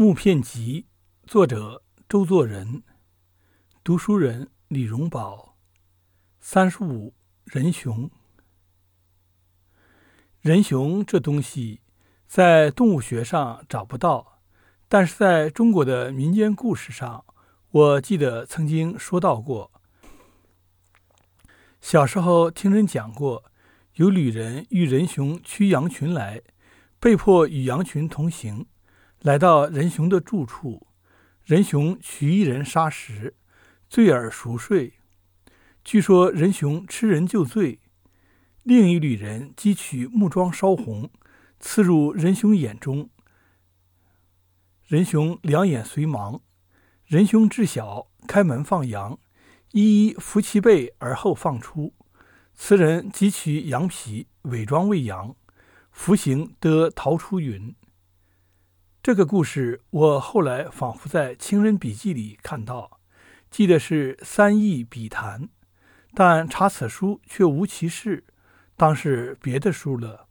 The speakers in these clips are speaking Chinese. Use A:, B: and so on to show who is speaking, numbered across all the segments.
A: 木片集》，作者周作人，读书人李荣宝。三十五，人熊。人熊这东西，在动物学上找不到，但是在中国的民间故事上，我记得曾经说到过。小时候听人讲过，有旅人遇人熊驱羊群来，被迫与羊群同行。来到仁雄的住处，仁雄取一人杀食，醉而熟睡。据说仁雄吃人就醉。另一旅人汲取木桩烧红，刺入仁雄眼中，仁雄两眼随盲。仁雄知晓，开门放羊，一一扶其背而后放出。此人汲取羊皮，伪装为羊，服刑得逃出云。这个故事，我后来仿佛在《情人笔记》里看到，记得是三义笔谈，但查此书却无其事，当是别的书了。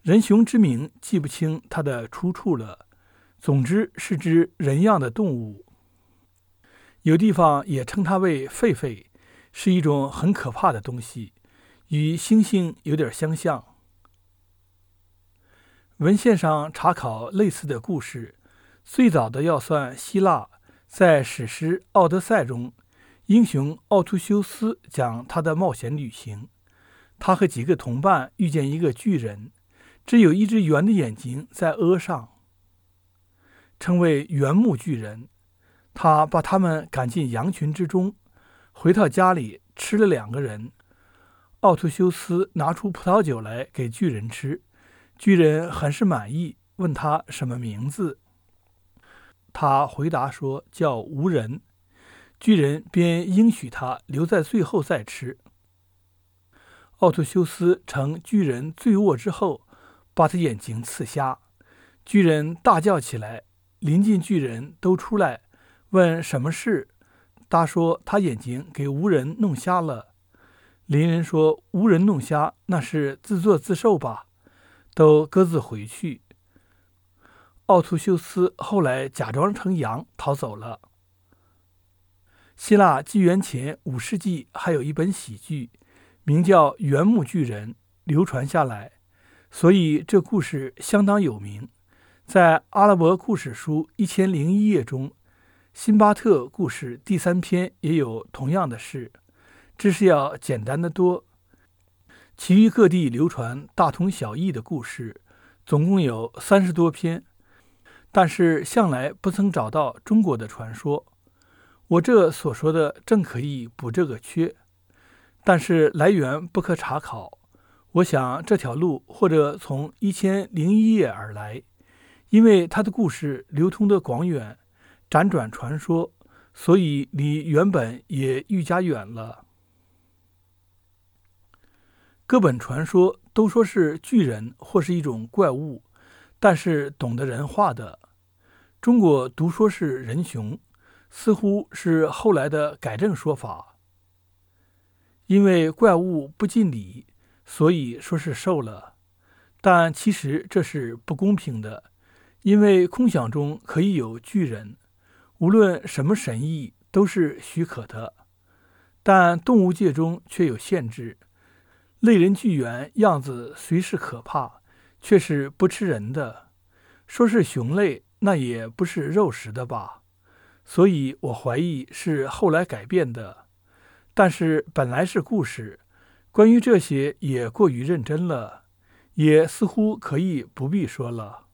A: 人熊之名记不清它的出处了。总之是只人样的动物，有地方也称它为狒狒，是一种很可怕的东西，与猩猩有点相像。文献上查考类似的故事，最早的要算希腊，在史诗《奥德赛》中，英雄奥图修斯讲他的冒险旅行。他和几个同伴遇见一个巨人，只有一只圆的眼睛在额上，称为圆目巨人。他把他们赶进羊群之中，回到家里吃了两个人。奥图修斯拿出葡萄酒来给巨人吃。巨人很是满意，问他什么名字。他回答说叫无人。巨人便应许他留在最后再吃。奥托修斯乘巨人醉卧之后，把他眼睛刺瞎。巨人大叫起来，临近巨人都出来问什么事。他说他眼睛给无人弄瞎了。邻人说无人弄瞎那是自作自受吧。都各自回去。奥图修斯后来假装成羊逃走了。希腊纪元前五世纪还有一本喜剧，名叫《圆木巨人》，流传下来，所以这故事相当有名。在阿拉伯故事书一千零一页中，《辛巴特故事》第三篇也有同样的事，只是要简单的多。其余各地流传大同小异的故事，总共有三十多篇，但是向来不曾找到中国的传说。我这所说的正可以补这个缺，但是来源不可查考。我想这条路或者从一千零一夜而来，因为他的故事流通的广远，辗转传说，所以离原本也愈加远了。各本传说都说是巨人或是一种怪物，但是懂得人话的中国读说是人熊，似乎是后来的改正说法。因为怪物不敬礼，所以说是瘦了，但其实这是不公平的，因为空想中可以有巨人，无论什么神意都是许可的，但动物界中却有限制。类人巨猿样子虽是可怕，却是不吃人的。说是熊类，那也不是肉食的吧？所以我怀疑是后来改变的。但是本来是故事，关于这些也过于认真了，也似乎可以不必说了。